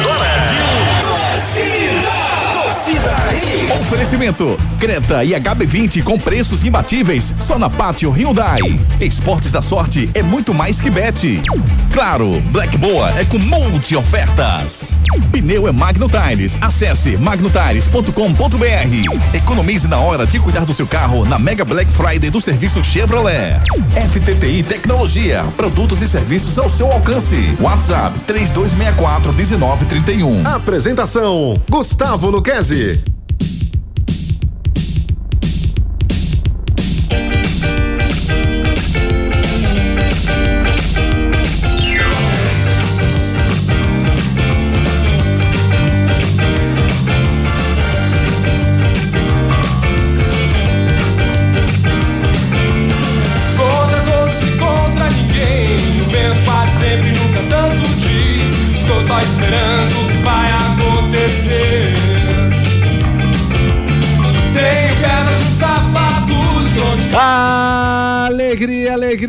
agora. Oferecimento: Creta e HB20 com preços imbatíveis só na Pátio Hyundai. Esportes da sorte é muito mais que bet. Claro, Black Boa é com multi ofertas. Pneu é Magno Tires. Acesse magnotires.com.br. Economize na hora de cuidar do seu carro na Mega Black Friday do serviço Chevrolet. FTTI Tecnologia, produtos e serviços ao seu alcance. WhatsApp 3264 1931. Apresentação: Gustavo Luquezzi.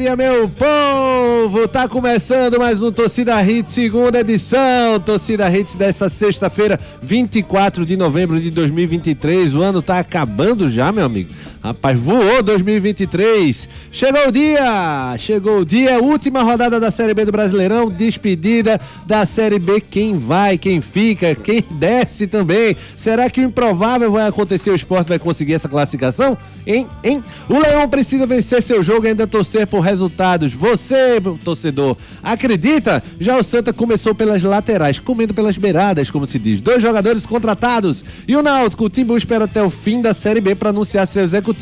Alegria, meu povo! Tá começando mais um Torcida Hits, segunda edição. Torcida Hits dessa sexta-feira, 24 de novembro de 2023. O ano tá acabando já, meu amigo. Rapaz, voou 2023. Chegou o dia! Chegou o dia, última rodada da Série B do Brasileirão, despedida da Série B. Quem vai, quem fica, quem desce também. Será que o improvável vai acontecer? O esporte vai conseguir essa classificação? Hein? Hein? O Leão precisa vencer seu jogo e ainda torcer por resultados. Você, torcedor, acredita? Já o Santa começou pelas laterais, comendo pelas beiradas, como se diz. Dois jogadores contratados. E o Náutico, o Timbu espera até o fim da Série B para anunciar seu executivo.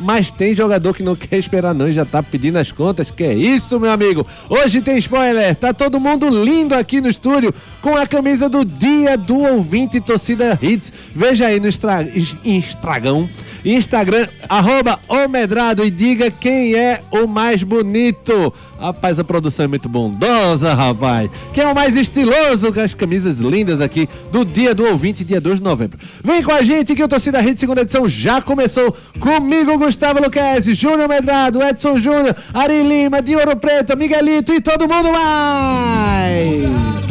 Mas tem jogador que não quer esperar não e já tá pedindo as contas. Que é isso, meu amigo? Hoje tem spoiler. Tá todo mundo lindo aqui no estúdio com a camisa do Dia do Ouvinte Torcida Hits. Veja aí no Instra- Instagram. Instagram, arroba e diga quem é o mais bonito. Rapaz, a produção é muito bondosa, rapaz. Quem é o mais estiloso com as camisas lindas aqui do dia do ouvinte, dia 2 de novembro. Vem com a gente que o Torcida Rede segunda edição já começou. Comigo, Gustavo Luquezzi, Júnior Medrado, Edson Júnior, Ari Lima, de Preto, Miguelito e todo mundo mais.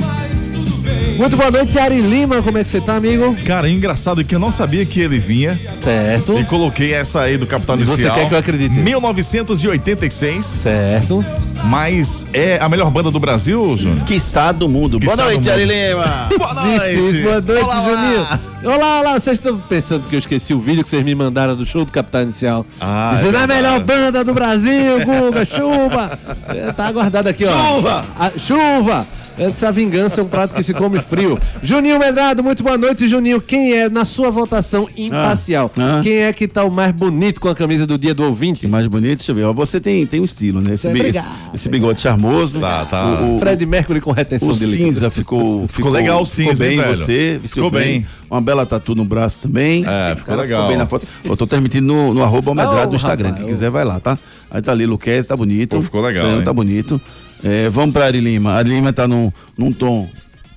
Muito boa noite, Ari Lima. Como é que você tá, amigo? Cara, é engraçado que eu não sabia que ele vinha. Certo. E coloquei essa aí do Capital E você Inicial. quer que eu acredite? 1986. Certo. Mas é a melhor banda do Brasil, Júnior? Quiçá do mundo. Boa Quiçá noite, mundo. Ari Lima. Boa Difícil. Boa noite, Olá. Juninho. Olá, olá. Vocês estão pensando que eu esqueci o vídeo que vocês me mandaram do show do Capital Inicial? Ah, Dizendo é a melhor verdade. banda do Brasil, Guga, chuva. É, Tá aguardado aqui, ó. Chuva! A- chuva! Essa vingança é um prato que se come frio. Juninho Medrado, muito boa noite, Juninho. Quem é, na sua votação imparcial, Ah, ah. quem é que tá o mais bonito com a camisa do dia do ouvinte? Que mais bonito, deixa eu ver. ó, Você tem, tem um estilo, né? Esse, bi- esse, Obrigado. esse bigode charmoso. Tá, tá. O, o, Fred Mercury com retenção o de líquido. cinza ficou, ficou. legal o cinza, ficou bem hein, você. Ficou bem. Uma bela tatu no braço também. É, ficou Cara, legal. bem na foto. Eu tô transmitindo no, no arroba Almedrado Oh, no Instagram. rapaz, Quem quiser vai lá, tá? Aí tá ali, Luquez, tá bonito. Pô, ficou legal, hein? Tá bonito. É, vamos pra Ari Lima. Ari Lima tá num, num tom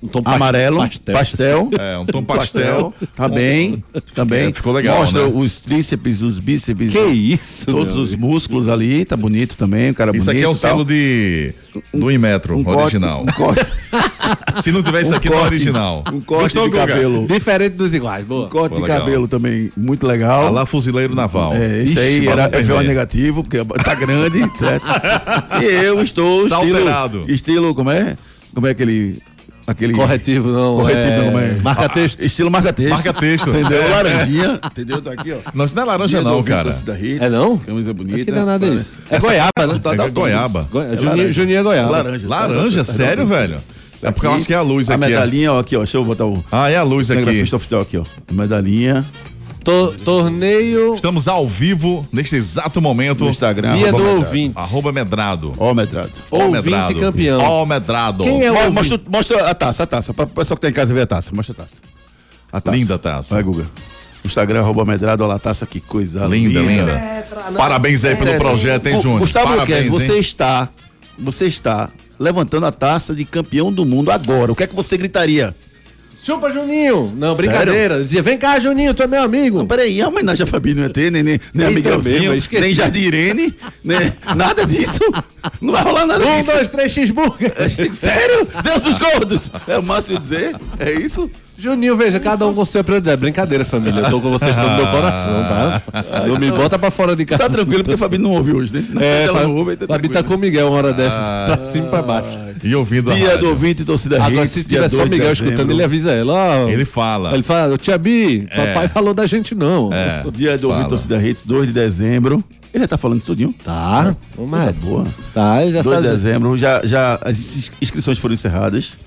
Um tom amarelo, pastel. pastel. É, um tom pastel. Tá bem, tá bem. Ficou legal, Mostra né? os tríceps, os bíceps. Que isso, Todos os músculos ali, tá bonito também, o cara Isso bonito. aqui é um selo de do Inmetro, um corte- original. um corte, Se não tiver isso um aqui, não é corte- original. Um corte Gostou, de Guga? cabelo. Diferente dos iguais, boa. Um corte Pô, de legal. cabelo também, muito legal. Ah lá, fuzileiro naval. É, esse Ixi, aí era é. VO negativo, porque tá grande, certo? E eu estou Tá estilo, alterado. estilo, como é? Como é aquele aquele Corretivo não. corretivo, é... não, é? Marca texto. Estilo marca-texto. Marca-texto. Entendeu? É. Laranjinha, entendeu? Tá aqui, ó. Não, isso não é laranja, Dia não, cara. Hits, É não? Camisa bonita. Danado é isso? É Essa- goiaba, né? Tá É da goiaba. Go- É Juninho, laranja. Juninho é goiaba. Laranja. Laranja? Tá- tá- Sério, tá- velho? É porque eu acho que é a luz A aqui. é. medalhinha, ó, aqui, ó. Deixa eu botar o Ah, é a luz aqui. oficial aqui, ó. A medalhinha To- torneio Estamos ao vivo, neste exato momento. no Instagram. Dia arroba do Medrado. Ouvinte. Arroba Medrado. Ó, Medrado. Ó, Medrado. campeão. Ó, Medrado. Quem é o Mo-? Mostra, mostra a taça, a taça. Para o pessoal que tá em casa ver a taça. Mostra a taça. A taça. Linda taça. Vai, Guga. Instagram, arroba Medrado, olha a taça, que coisa Linda, linda. É, Parabéns aí pelo projeto, hein, Júnior? Gustavo Parabéns, você hein? está, você está levantando a taça de campeão do mundo agora. O que é que você gritaria? Chupa, Juninho! Não, brincadeira. Dizia, vem cá, Juninho, tu é meu amigo. Não, peraí, a homenagem a Fabi não ia ter, nem, nem, nem Miguelzinho, nem Jardim Irene, nem, nada disso. Não vai rolar nada Um, disso. dois, três, cheeseburger. Sério? Deus dos gordos! É o máximo dizer? É isso? Juninho, veja, cada um com sua prioridade. Brincadeira, família. Eu tô com vocês todo meu coração, tá? Não me bota pra fora de casa. Tá tranquilo, porque a Fabi não ouve hoje, né? Não sei É, se ela Fabi, não ouve, tá Fabi tá com o Miguel uma hora dessa, pra cima e pra baixo. E ouvindo a Dia do ouvinte e torcida Agora, Hits, se dia tiver só 2 de Miguel dezembro. escutando, ele avisa ela. Ó, Ele fala. Ele fala, ô tia Bi, papai falou da gente não. É. Dia do ouvinte Fala. e torcida Hits, 2 de dezembro. Ele já tá falando isso tudinho. Tá, Coisa boa. Tá, ele já 2 de sabe. dezembro, já, já as ins- inscrições foram encerradas.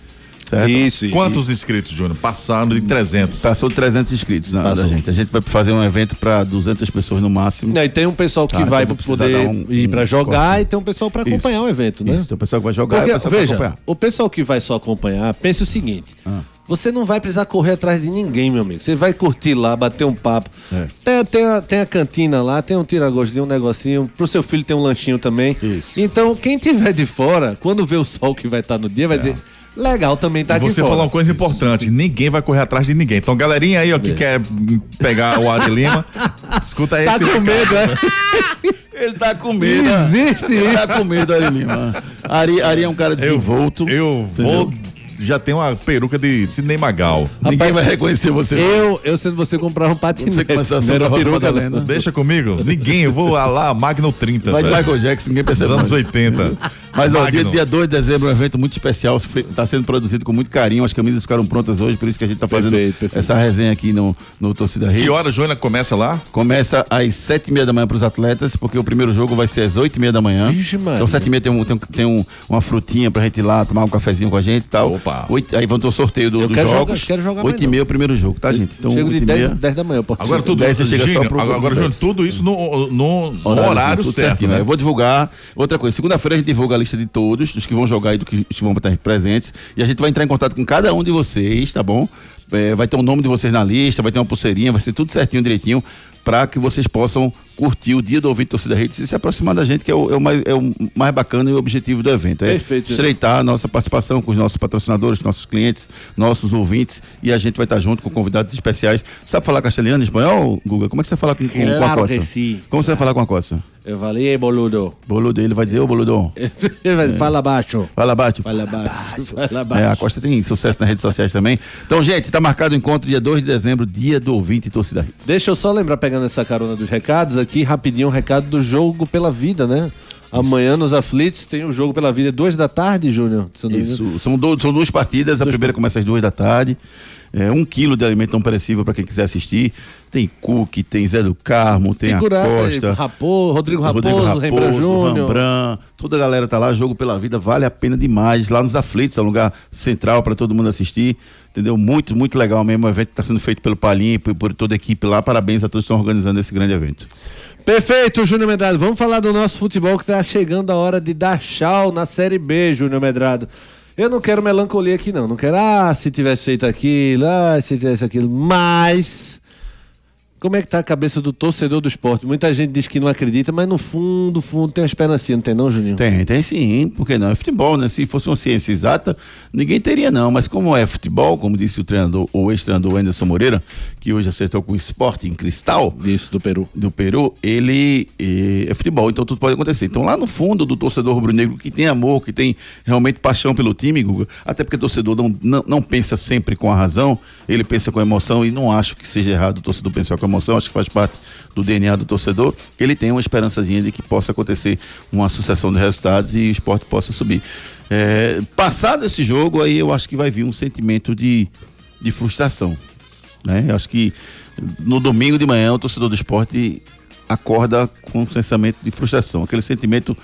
Certo? Isso, isso. Quantos inscritos, Júnior? Passaram de 300. Passou de 300 inscritos na, da gente. A gente vai fazer um evento para 200 pessoas no máximo. Não, e tem um pessoal que Tá, vai então vou precisar poder um- ir pra um jogar corte. e tem um pessoal pra Isso. acompanhar o evento, né? Isso, tem o pessoal que vai jogar Porque, e o pessoal vai veja, acompanhar. o pessoal que vai só acompanhar, pense o seguinte: Ah. você não vai precisar correr atrás de ninguém, meu amigo. Você vai curtir lá, bater um papo. É. Tem, tem, a, tem a cantina lá, tem um tiragostinho, um negocinho. Pro seu filho tem um lanchinho também. Isso. Então, quem tiver de fora, quando vê o sol que vai estar no dia, vai dizer: legal, também tá E aqui você fora. falou uma coisa importante: ninguém vai correr atrás de ninguém. Então, galerinha aí, ó, que quer pegar o Ari Lima, escuta Tá esse. com medo, é? Ele tá com medo. né? Existe Ele isso. tá com medo, Ari Lima. Ari, Ari é um cara Eu, desenvolto. eu vou. Já tem uma peruca de Sidney Magal. Ninguém vai reconhecer você. Eu, eu sendo você comprar um patinete. Você começar a ser peruca, não. Deixa comigo. Ninguém, eu vou lá, Magno 30. Vai de. Michael Jackson, ninguém Dos percebe. anos mais. 80. Mas ó, dia, dia 2 de dezembro é um evento muito especial, está sendo produzido com muito carinho, as camisas ficaram prontas hoje, por isso que a gente está fazendo Perfeito, perfeito. essa resenha aqui no, no Torcida Hits. Que hora, Júnior, começa lá? Começa às sete e meia da manhã para os atletas, porque o primeiro jogo vai ser às oito e meia da manhã. Vixe, então sete e meia tem, um, tem, um- tem um- uma frutinha pra gente ir lá, tomar um cafezinho com a gente e tal. Opa. Oito- aí vão ter o sorteio do- Eu dos quero jogar- jogos. quero jogar Oito e meia é o primeiro jogo, tá, gente? Então Chego de oito 10, meia... 10 da manhã, Agora tudo, você chega só Júnior, pro- agora, Júnior, dez. tudo isso no, no, no Horário, horário, certo, certinho, né? Eu vou divulgar. Outra coisa, segunda-feira a gente divulga a lista de todos, dos que vão jogar e dos que vão estar presentes. E a gente vai entrar em contato com cada um de vocês, tá bom? É, vai ter o nome de vocês na lista, vai ter uma pulseirinha, vai ser tudo certinho, direitinho, para que vocês possam curtir o dia do ouvinte torcida redes e se aproximar da gente, que é o, é o mais, é o mais bacana e o objetivo do evento. É Perfeito. estreitar a nossa participação com os nossos patrocinadores, nossos clientes, nossos ouvintes, e a gente vai estar junto com convidados especiais. Sabe falar castelhano, espanhol, Guga? Como é que você fala com, com, com a Claro que sim. Como você vai falar com a coça? Eu falei, ei, boludo. Boludo, ele vai dizer, ô boludo, Ele vai fala baixo. fala bate. Fala baixo. Fala É, a baixo. Costa tem sucesso nas redes sociais também. Então, gente, tá marcado o encontro dia 2 de dezembro, dia do ouvinte e torcida Hits. Deixa eu só lembrar, pegando essa carona dos recados aqui, rapidinho, um recado do jogo pela vida, né? Amanhã nos aflitos tem o jogo pela vida, duas da tarde, Júnior. Isso, são, do- são duas partidas, a primeira começa às duas da tarde. É, um quilo de alimento não perecível para quem quiser assistir. Tem Cook, tem Zé do Carmo, tem Figuraça a aí, Costa. Raposo, Rodrigo Raposo, Rodrigo Rembrandt. Rembrandt, toda a galera tá lá, jogo pela vida, vale a pena demais. Lá nos Aflitos, é um lugar central para todo mundo assistir. Entendeu? Muito, muito legal mesmo. O evento está sendo feito pelo Palinho e por, por toda a equipe lá. Parabéns a todos que estão organizando esse grande evento. Perfeito, Júnior Medrado. Vamos falar do nosso futebol que tá chegando a hora de dar tchau na Série B, Júnior Medrado. Eu não quero melancolia aqui, não. Não quero, ah, se tivesse feito aquilo, ah, se tivesse aquilo. Mas. Como é que tá a cabeça do torcedor do esporte? Muita gente diz que não acredita, mas no fundo, fundo, tem uma esperancinha, não tem não, Juninho? Tem, tem sim, porque não? É futebol, né? Se fosse uma ciência exata, ninguém teria, não. Mas como é futebol, como disse o treinador, o ex-treinador Anderson Moreira, que hoje acertou com o esporte em cristal, Isso, do Peru. do Peru, ele eh, é futebol, então tudo pode acontecer. Então lá no fundo do torcedor rubro-negro que tem amor, que tem realmente paixão pelo time, Guga, até porque o torcedor não, não, não pensa sempre com a razão, ele pensa com emoção e não acho que seja errado o torcedor pensar com emoção, acho que faz parte do DNA do torcedor, ele tem uma esperançazinha de que possa acontecer uma sucessão de resultados e o esporte possa subir. Eh, passado esse jogo, aí eu acho que vai vir um sentimento de, de frustração né? Eu acho que no domingo de manhã o torcedor do esporte acorda com um sentimento de frustração, aquele sentimento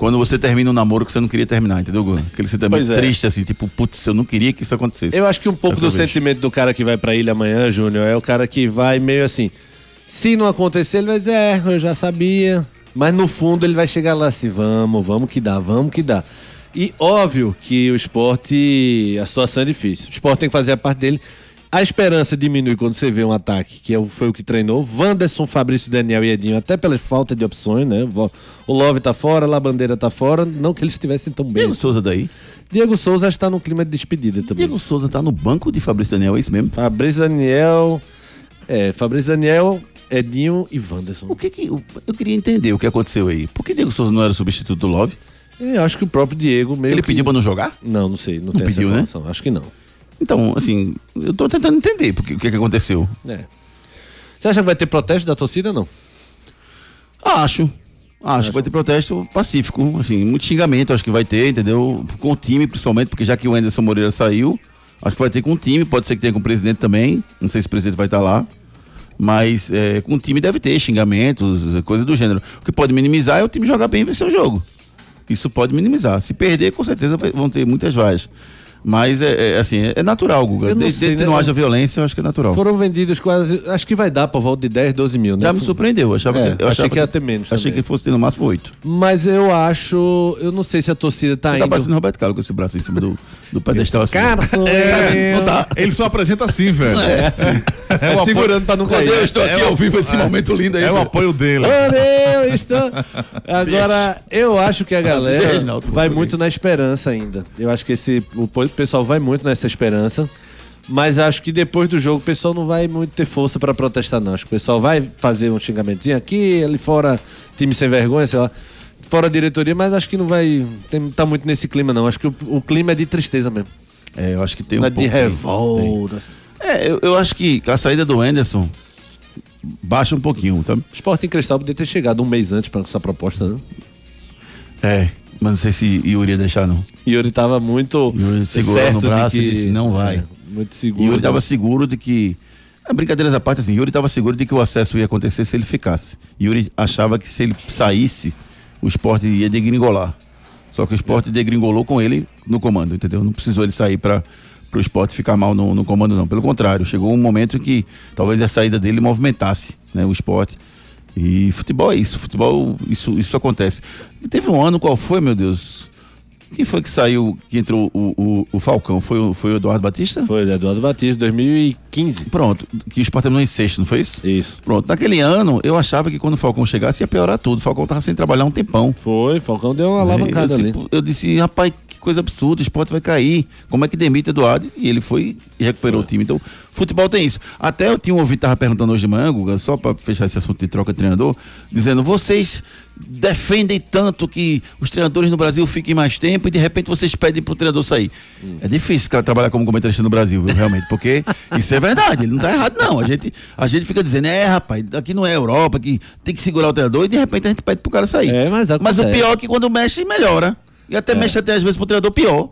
quando você termina um namoro que você não queria terminar, entendeu, Gu? Aquele sentimento é. triste, assim, tipo, putz, eu não queria que isso acontecesse. Eu acho que um pouco do sentimento do cara que vai pra ilha amanhã, Júnior, é o cara que vai meio assim. Se não acontecer, ele vai dizer, é, eu já sabia. Mas no fundo ele vai chegar lá assim, vamos, vamos que dá, vamos que dá. E óbvio que o esporte, a situação é difícil. O esporte tem que fazer a parte dele. A esperança diminui quando você vê um ataque, que é foi o que treinou. Wanderson, Fabrício, Daniel e Edinho, até pela falta de opções, né? O- Love tá fora, a Bandeira tá fora. Não que eles estivessem tão bem. Diego Souza daí. Diego Souza está no clima de despedida também. Diego Souza tá no banco de Fabrício Daniel, é isso mesmo? Fabrício Daniel. É, Fabrício Daniel, Edinho e Wanderson. O que que. Eu, eu queria entender o que aconteceu aí. Por que Diego Souza não era substituto do Love? Eu acho que o próprio Diego meio Ele que- pediu pra não jogar? Não, não sei, não, tem pediu, né? essa informação. Acho que não. Então, assim, eu tô tentando entender porque, o que, que aconteceu. É. Você acha que vai ter protesto da torcida ou não? Acho. Acho que vai ter protesto pacífico, assim, muito xingamento, acho que vai ter, entendeu? Com o time, principalmente, porque já que o Anderson Moreira saiu, acho que vai ter com o time, pode ser que tenha com o presidente também, não sei se o presidente vai estar lá, mas é, com o time deve ter xingamentos, coisa do gênero. O que pode minimizar é o time jogar bem e vencer o jogo. Isso pode minimizar. Se perder, com certeza vão ter muitas vaias. Mas é, é, assim, é, é natural, Guga. Desde, sei, desde que né? não haja violência, eu acho que é natural. Foram vendidos quase. Acho que vai dar por volta de 10, 12 mil, né? Já me surpreendeu. Eu achava É, que, eu achei achava que ia ter menos Achei também. que fosse ter no máximo oito. Mas eu acho. Eu não sei se a torcida tá Tá indo. parecendo o Roberto Carlos com esse braço em cima do, do pedestal assim. Cara, É, eu. não tá. Ele só apresenta assim, velho. É, É, o apoio- segurando pra não Quando cair. eu estou aqui É, ao vivo esse momento lindo aí. É o apoio dele. Olha, eu estou. Agora, eu acho que a galera vai muito na esperança ainda. Eu acho que esse o po- pessoal vai muito nessa esperança. Mas acho que depois do jogo o pessoal não vai muito ter força pra protestar, não. Acho que o pessoal vai fazer um xingamentozinho aqui, ali fora, time sem vergonha, sei lá. Fora a diretoria, mas acho que não vai tem, tá muito nesse clima, não. Acho que o, o clima é de tristeza mesmo. É, eu acho que tem Não um é de pouco aí. revolta. É, eu, eu acho que a saída do Anderson baixa um pouquinho, sabe? O Sporting Cristal poderia ter chegado um mês antes para essa proposta, né? É, mas não sei se Yuri ia deixar, não. Yuri tava muito Yuri segurou certo no braço que- e disse, "Não vai." É, muito seguro. Yuri estava seguro de que. É, brincadeiras à parte, assim, Yuri estava seguro de que o acesso ia acontecer se ele ficasse. Yuri achava que se ele saísse, o esporte ia degringolar. Só que o esporte degringolou com ele no comando, entendeu? Não precisou ele sair para o esporte ficar mal no, no comando, não. Pelo contrário, chegou um momento em que talvez a saída dele movimentasse né, o esporte. E futebol é isso, futebol, isso, isso acontece. E teve um ano, qual foi, meu Deus? Quem foi que saiu, que entrou o, o, o Falcão? Foi, o- foi o Eduardo Batista? Foi Eduardo Batista, 2015. Pronto, que o Sport terminou em sexto, não foi isso? Isso. Pronto, naquele ano eu achava que quando o Falcão chegasse ia piorar tudo. O Falcão tava sem trabalhar um tempão. Foi, Falcão deu uma eu, alavancada ali. disse, eu disse, rapaz, coisa absurda, o esporte vai cair. Como é que demite Eduardo? E ele foi e recuperou o time. Então, futebol tem isso. Até eu tinha um ouvido, tava perguntando hoje de manhã, Guga, só para fechar esse assunto de troca de treinador, dizendo, vocês defendem tanto que os treinadores no Brasil fiquem mais tempo e de repente vocês pedem pro treinador sair. É difícil cara, trabalhar como comentarista no Brasil, viu, realmente, porque isso é verdade, ele não tá errado não. A gente, a gente fica dizendo, é rapaz, aqui não é Europa, que tem que segurar o treinador e de repente a gente pede pro cara sair. É, mas mas o pior é que quando mexe, melhora. E até mexe até às vezes pro treinador pior.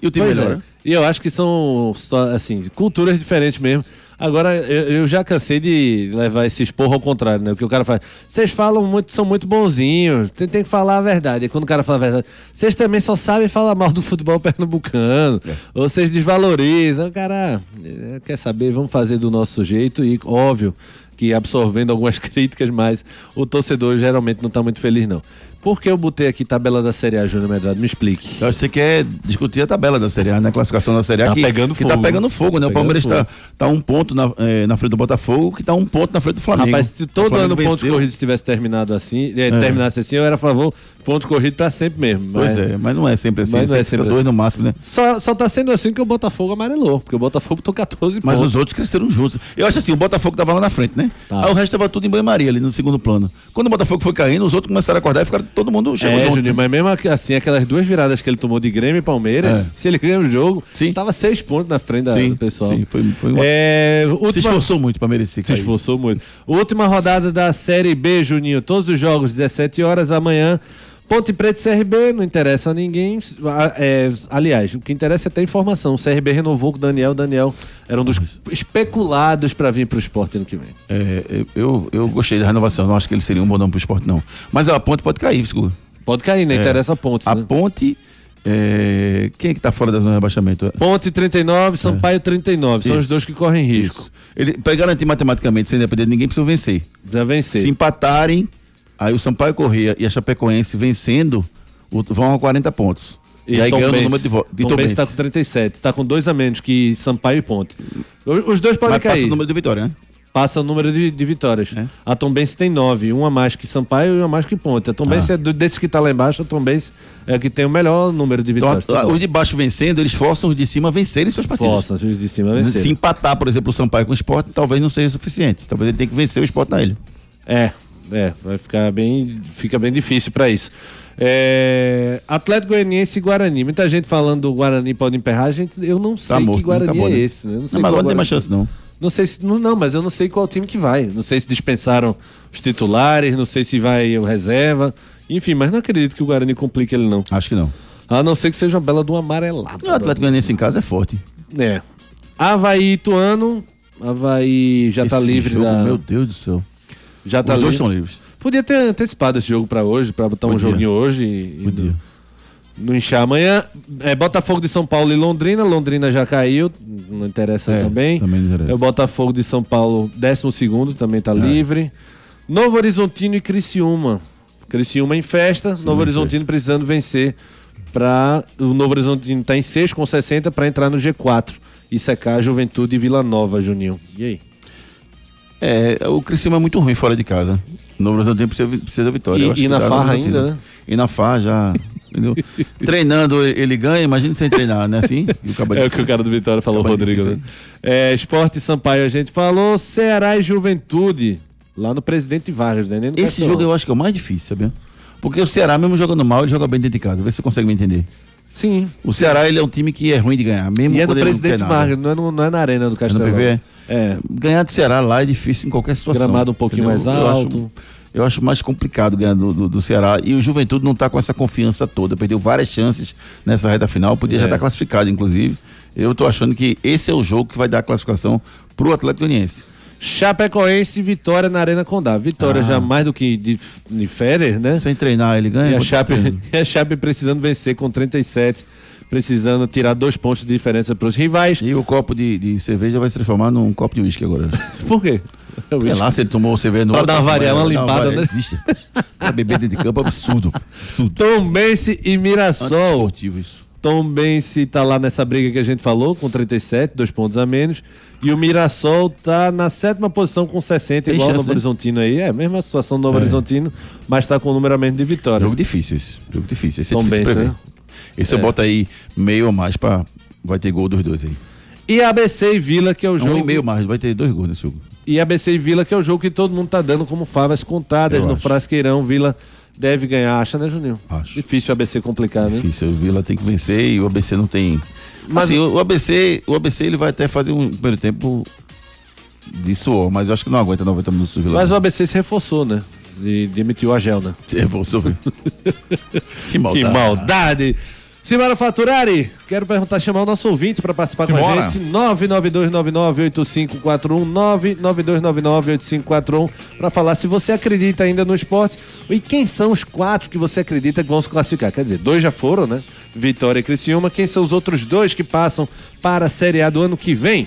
E o time Pois melhora. é. E eu acho que são, assim, culturas diferentes mesmo. Agora, eu, eu já cansei de levar esse esporro ao contrário, né? Porque o cara fala, vocês falam muito, são muito bonzinhos, tem, tem que falar a verdade. E quando o cara fala a verdade, vocês também só sabem falar mal do futebol pernambucano, ou vocês desvalorizam. O cara, quer saber, vamos fazer do nosso jeito e, óbvio, que absorvendo algumas críticas, mas o torcedor geralmente não tá muito feliz, não. Por que eu botei aqui tabela da Série A, Júnior Medrado? Me explique. Eu acho que você quer discutir a tabela da Série A, né? A classificação da Série A Tá que, pegando que fogo. tá pegando fogo, né? Tá o Palmeiras pegando tá, tá um ponto na, eh, na frente do Botafogo, que tá um ponto na frente do Flamengo. Rapaz, se O todo ano pontos venceu. corridos tivesse terminado assim, eh, terminasse assim, eu era a favor pontos corridos pra sempre mesmo. Pois mas é, mas não é sempre assim. Mas não é sempre dois assim. no máximo, né? Só, só tá sendo assim que o Botafogo amarelou, porque o Botafogo botou 14 Mas pontos. os outros cresceram juntos. Eu acho assim, o Botafogo tava lá na frente, né? Tá. Aí o resto tava tudo em banho-maria ali no segundo plano. Quando o Botafogo foi caindo, os outros começaram a acordar e ficaram todo mundo chegou É, junto. Juninho, mas mesmo assim, aquelas duas viradas que ele tomou de Grêmio e Palmeiras, É. se ele ganha o jogo, Sim. tava seis pontos na frente da- Sim, do pessoal. sim, foi, foi uma... É, Se última, esforçou muito pra merecer Se cair. esforçou muito. Última rodada da Série B, Juninho. Todos os jogos, 17 horas amanhã. Ponte Preta e CRB, não interessa a ninguém. É, aliás, o que interessa é ter informação. O CRB renovou com o Daniel. O Daniel era um dos especulados para vir para o esporte ano que vem. É, eu, eu gostei da renovação, não acho que ele seria um bom nome pro esporte, não. Mas a ponte pode cair, Visco. Pode cair, né? Interessa a Ponte. A né? ponte. é, Quem é que tá fora da zona de rebaixamento? Ponte 39, Sampaio 39. São os Isso. dois que correm risco. Isso. Ele, pra garantir matematicamente, sem depender de ninguém, precisa vencer. Já vencer. Se empatarem, aí o Sampaio Corrêa e a Chapecoense vencendo, o- vão a 40 pontos. E, aí ganhando o número de votos. Tom Benz tá com 37. Tá com dois a menos que Sampaio e Ponte. Os dois podem Mas cair. passa o número de vitória, né? Passa o número de, de vitórias. É. A Tombense tem nove, um a mais que Sampaio e um a mais que Ponte. A Tombense Ah. é do, desses que tá lá embaixo, a Tombense é a que tem o melhor número de Então, vitórias. Tá a- bom. os de baixo vencendo, eles forçam os de cima a vencerem suas partidas. Força, os de cima vencer. Se empatar, por exemplo, o Sampaio com o Sport, talvez não seja suficiente. Talvez ele tenha que vencer o Sport na ilha. É, é, vai ficar bem, fica bem difícil pra isso. É, Atlético Goianiense e Guarani. Muita gente falando do Guarani pode emperrar. Gente, eu não sei morto, que Guarani tá bom, é né? esse. né? Eu não sei Não, mas não tem mais chance, não. Não sei se. Não, não, mas eu não sei qual time que vai. Não sei se dispensaram os titulares, não sei se vai o reserva. Enfim, mas não acredito que o Guarani complique ele, não. Acho que não. A não ser que seja uma bela de um amarelado. O Atlético Goianiense em casa é forte. É. Havaí e Ituano. Havaí já tá Esse livre jogo, da. Meu Deus do céu. Já tá Os dois estão livres. Podia ter antecipado esse jogo pra hoje, pra botar um Podia. joguinho hoje e, e Podia. não- inchar amanhã. É Botafogo de São Paulo e Londrina. Londrina já caiu, não interessa É, também. também não interessa. É o Botafogo de São Paulo, 12 também É. tá livre. Novo Horizontino e Criciúma. Criciúma em festa, Novo em Horizontino festa. precisando vencer para o Novo Horizontino tá em 6 com 60 para entrar no G4 e secar a Juventude e Vila Nova, Juninho. E aí? É, o Criciúma é muito ruim fora de casa. No Brasil tem precisa, precisa da vitória. E- e na farra ainda, né? E na farra já. entendeu? Treinando ele ganha, imagina sem treinar, né? Assim? É o que o cara do Vitória falou, Acaba de Rodrigo. Né? É, Esporte Sampaio a gente falou. Ceará e Juventude. Lá no Presidente Vargas, né? Esse jogo eu acho que é o mais difícil, sabia? Porque o Ceará, mesmo jogando mal, ele joga bem dentro de casa. Vê se você consegue me entender. Sim. O Ceará, ele é um time que é ruim de ganhar, mesmo E é do não Presidente nada. Vargas, não é, no- não é na Arena do Castelão. PV? É. Ganhar do Ceará lá é difícil em qualquer situação. Gramado um pouquinho mais Eu alto. acho, eu acho mais complicado ganhar do, do, do Ceará. E o Juventude não tá com essa confiança toda. Perdeu várias chances nessa reta final. Podia já É. estar classificado, inclusive. Eu tô achando que esse é o jogo que vai dar a classificação pro Atlético Goianiense. Chapecoense Vitória na Arena Condá. Vitória Ah. já mais do que de, de férias, né? Sem treinar, ele ganha. E a, Chape, e a Chape precisando vencer com 37, precisando tirar dois pontos de diferença para os rivais. E o copo de, de cerveja vai se transformar num copo de uísque agora. Por quê? Sei lá se ele tomou cerveja no Pra outro, dar uma variada, uma limpada, né? Existe. Pra beber dentro de campo é absurdo. Absurdo. Tombense e Mirassol. Isso. Tombense tá lá nessa briga que a gente falou, com 37, dois pontos a menos. E o Mirassol tá na sétima posição com 60, Tem igual o chance, Novo né? Horizontino aí. É, mesma situação do Novo É. Horizontino, mas tá com o número a menos de vitória. Jogo difícil esse. Jogo difícil. Esse é Tom difícil Benz, né? Esse eu boto aí meio ou mais pra. Vai ter gol dos dois aí. E ABC e Vila, que é o Um jogo. e meio mais, vai ter dois gols nesse jogo. E ABC e Vila, que é o jogo que todo mundo tá dando como favas contadas Eu no acho. Frasqueirão. Vila deve ganhar, acha, né, Juninho? Acho. Difícil o ABC complicar, né? Difícil. O Vila tem que vencer e o ABC não tem. Mas- assim, o o ABC, o ABC ele vai até fazer um primeiro tempo de suor, mas eu acho que não aguenta 90 minutos Vila. Mas o ABC se reforçou, né? E demitiu a Gel, né? Vou sofrer. que maldade. Que maldade! Simbora Faturari, quero perguntar, chamar o nosso ouvinte para participar com Simbora. a gente. 992998541, 992998541, para falar se você acredita ainda no esporte e quem são os quatro que você acredita que vão se classificar. Quer dizer, dois já foram, né? Vitória e Criciúma. Quem são os outros dois que passam para a Série A do ano que vem?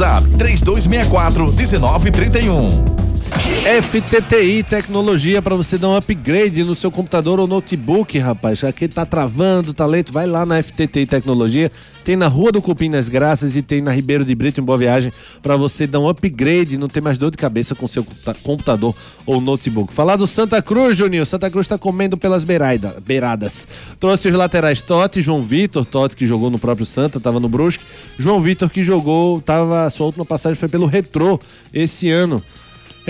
3264 1931. FTTI Tecnologia para você dar um upgrade no seu computador ou notebook, rapaz. Que tá travando, talento, vai lá na FTTI Tecnologia. Tem na Rua do Cupim nas Graças e tem na Ribeiro de Brito em Boa Viagem para você dar um upgrade, não ter mais dor de cabeça com seu computa- computador ou notebook. Falar do Santa Cruz, Juninho. Santa Cruz está comendo pelas beiraida, beiradas. Trouxe os laterais Totti, João Vitor, Totti que jogou no próprio Santa, estava no Brusque. João Vitor que jogou, tava, sua última passagem foi pelo Retrô esse ano.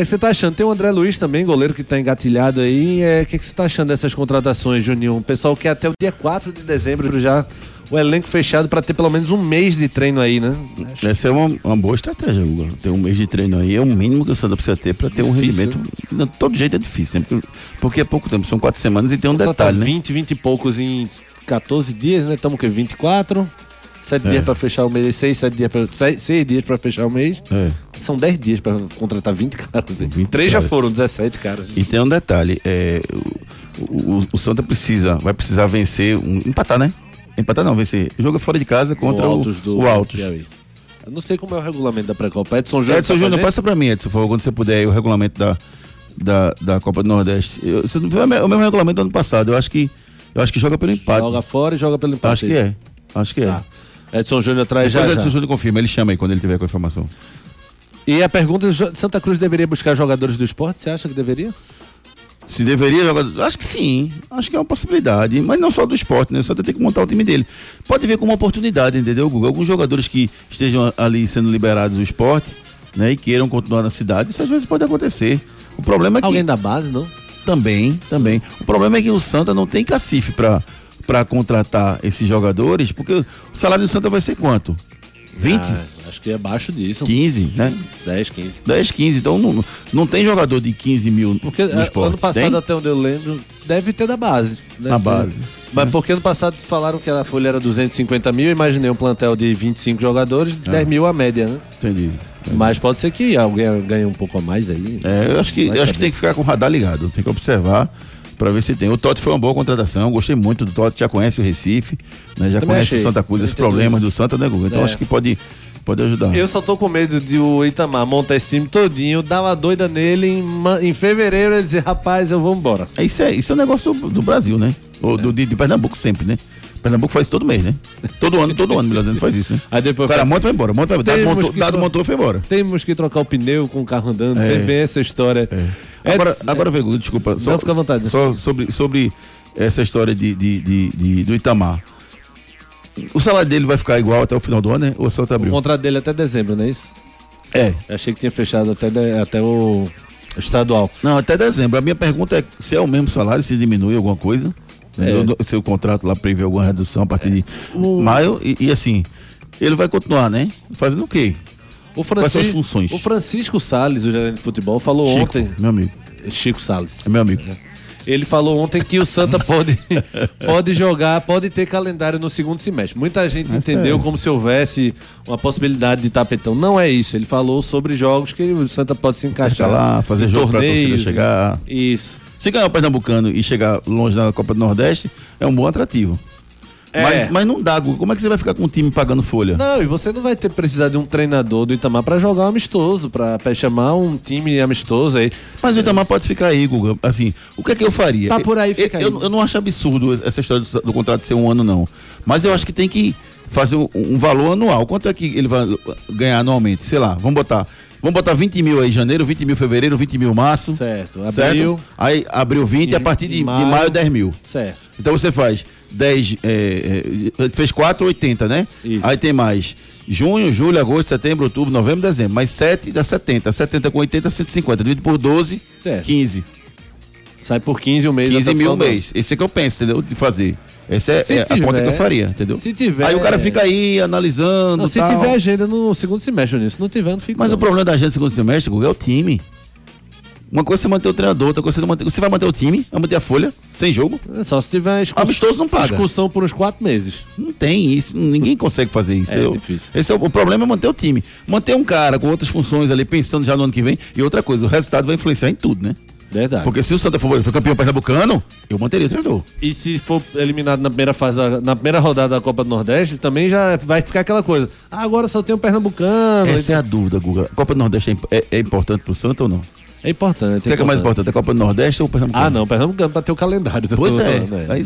O que, é que você tá achando? Tem o André Luiz também, goleiro que tá engatilhado aí. O que, é que você tá achando dessas contratações, Juninho? O pessoal quer até o dia 4 de dezembro já o elenco fechado para ter pelo menos um mês de treino aí, né? Acho Essa é uma, uma boa estratégia, Hugo. Ter um mês de treino aí é o mínimo que o Santa precisa ter para ter um Difícil, rendimento. De todo jeito é difícil, né? porque, é pouco tempo, são quatro semanas e tem um detalhe, né? 20, 20 e poucos em 14 dias, né? Estamos o quê? 24? 7 É. dias para fechar o mês, 6, 7 dias para 6, dias para fechar o mês. É. São 10 dias para contratar 20 caras. hein? 20 Três já caras. foram, 17 caras. E tem um detalhe, é, o, o- o Santa precisa, vai precisar vencer, um, empatar, né? Empatar não, vencer. Joga fora de casa contra o, Altos do o. Eu não sei como é o regulamento da pré-copa. Edson Júnior. Edson tá Júnior, passa pra mim, Edson, por favor, quando você puder, aí, o regulamento da, da, da Copa do Nordeste. Eu- Você não viu o me- o mesmo regulamento do ano passado. Eu acho que Eu acho que joga pelo empate. Joga fora e joga pelo empate. Acho que é. Acho que é. Edson Júnior traz Depois já. Edson já. Júnior confirma, ele chama aí quando ele tiver com a informação. E a pergunta: Santa Cruz deveria buscar jogadores do esporte? Você acha que deveria? Se deveria jogar. Acho que sim. Acho que é uma possibilidade. Mas não só do esporte, né? O Santa tem que montar o time dele. Pode ver como uma oportunidade, entendeu, Guga? Alguns jogadores que estejam ali sendo liberados do esporte, né? E queiram continuar na cidade, isso às vezes pode acontecer. O problema é que. Alguém da base, não? Também, também. O problema é que o Santa não tem cacife para para contratar esses jogadores, porque o salário do Santa vai ser quanto? 20? Ah, acho que é abaixo disso. 15, né? 10, 15. 10, 15. Então não, não tem jogador de 15 mil Porque no esporte. ano passado, Tem? até onde eu lembro, deve ter da base. Deve Na ter. base. Mas porque ano passado falaram que a folha era 250 mil, eu imaginei um plantel de 25 jogadores, Ah. 10 mil a média, né? Entendi. Mas pode ser que alguém ganhe um pouco a mais aí. É, eu acho que, eu acho que tem que ficar com o radar ligado, tem que observar para ver se tem. O Totti foi uma boa contratação, gostei muito do Totti, já conhece o Recife, né, já Também conhece achei. o Santa Cruz, os problemas do Santa, né, Guga? Então É. acho que pode, pode ajudar. Eu só tô com medo de o Itamar montar esse time todinho, dar uma doida nele em, em fevereiro ele dizer, rapaz, eu vou embora. É, Isso é, isso é um negócio do, Brasil, né? Ou do, de, de Pernambuco sempre, né? Pernambuco faz isso todo mês, né? Todo ano, todo ano, melhor dizendo, faz isso, né? Aí depois o cara monta e vai embora, monta e vai embora. Dado montou, dado montou e foi embora. Temos que trocar o pneu com o carro andando, É. você vê essa história. É- Agora, agora Vegu, desculpa. Só, Não, fica à vontade. Só sobre, sobre essa história de, de, de- de- do Itamar. O salário dele vai ficar igual até o final do ano, né? Ou só até o abril? contrato dele é até dezembro, não é isso? É. Eu achei que tinha fechado até, de- até o estadual. Não, até dezembro. A minha pergunta é se é o mesmo salário, se diminui alguma coisa. entendeu? Se o contrato lá prevê alguma redução a partir de maio. E, e assim, ele vai continuar, né? Fazendo o quê? O Quais são as Francisco, funções? o Francisco Salles, o gerente de futebol, falou Chico, ontem. meu amigo. Chico Salles. É meu amigo. Ele falou ontem que o Santa pode, pode jogar, pode ter calendário no segundo semestre. Muita gente Essa entendeu é. como se houvesse uma possibilidade de tapetão. Não é isso. Ele falou sobre jogos que o Santa pode se encaixar. Deixa lá, fazer jogo torcida torneios, chegar. Isso. Se ganhar o Pernambucano e chegar longe na Copa do Nordeste, é um bom atrativo. É. Mas, mas não dá, Guga. Como é que você vai ficar com o time pagando folha? Não, e você não vai ter precisar de um treinador do Itamar pra jogar um amistoso, pra, pra chamar um time amistoso aí. Mas o Itamar pode ficar aí, Guga. Assim, o que é que eu faria? Tá por aí, fica eu, aí. Eu, eu não acho absurdo essa história do, do contrato ser um ano, não. Mas eu acho que tem que fazer um, um valor anual. Quanto é que ele vai ganhar anualmente? Sei lá, vamos botar. Vamos botar 20 mil aí janeiro, 20 mil fevereiro, 20 mil março. Certo. Certo? Abril. Aí abril 20 e a partir de, de maio. maio 10 mil. Certo. Então você faz 10, é, é, fez 4, 80, né? Isso. Aí tem mais junho, julho, agosto, setembro, outubro, novembro, dezembro. Mais 7 dá 70. 70 com 80, 150. Dividido por 12, Certo. 15. Sai por 15 um mês. 15 até o mil ano. mês. Esse é que eu penso, entendeu? De fazer. Essa é, é a conta tiver- que eu faria, entendeu? se tiver- Aí o cara fica aí analisando. Não, se tal. tiver agenda no segundo semestre nisso, se não tiver, não fica. Mas não. o problema da agenda do segundo semestre, Guga, é o time. Uma coisa é você manter o treinador, outra coisa é você manter. Você vai manter o time, vai manter a folha, sem jogo. É só se tiver excurs... Amistoso não paga. excursão por uns quatro meses. Não tem isso, ninguém consegue fazer isso. É Eu- difícil. Esse é o, o problema é manter o time. Manter um cara com outras funções ali, pensando já no ano que vem. E outra coisa, o resultado vai influenciar em tudo, né? Verdade. Porque se o Santa for, for campeão pernambucano, eu manteria o treinador. E se for eliminado na primeira fase, da- na primeira rodada da Copa do Nordeste, também já vai ficar aquela coisa. Ah, agora só tem o Pernambucano. Essa é a dúvida, Guga. A Copa do Nordeste é, é- é importante pro Santa ou não? É importante. O que é, que é mais importante? A Copa do Nordeste ou o Pernambucano? Ah, não, Pernambucano pra ter o calendário. do Pois é.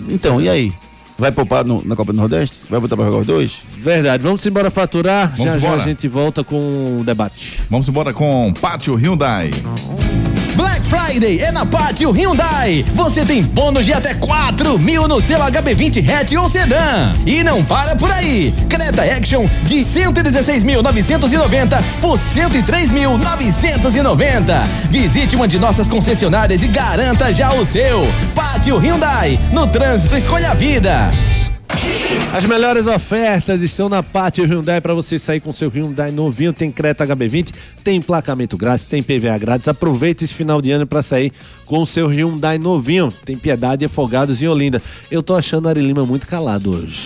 então, e aí? Vai poupar no- na Copa do Nordeste? Vai botar pra jogar os dois? Verdade. Vamos embora faturar. Vamos já embora. já a gente volta com o debate. Vamos embora com Pátio Hyundai. Black Friday é na Pátio Hyundai. Você tem bônus de até 4 mil no seu HB20 hatch ou sedã. E não para por aí. Creta Action de 116.990 por 103.990. Visite uma de nossas concessionárias e garanta já o seu. Pátio Hyundai. No trânsito, escolha a vida. As melhores ofertas estão na Pátio Hyundai para você sair com seu Hyundai novinho. Tem Creta HB20, tem emplacamento grátis, tem PVA grátis. Aproveite esse final de ano para sair com o seu Hyundai novinho. Tem Piedade e Afogados em Olinda. Eu tô achando o Ari Lima muito calado hoje.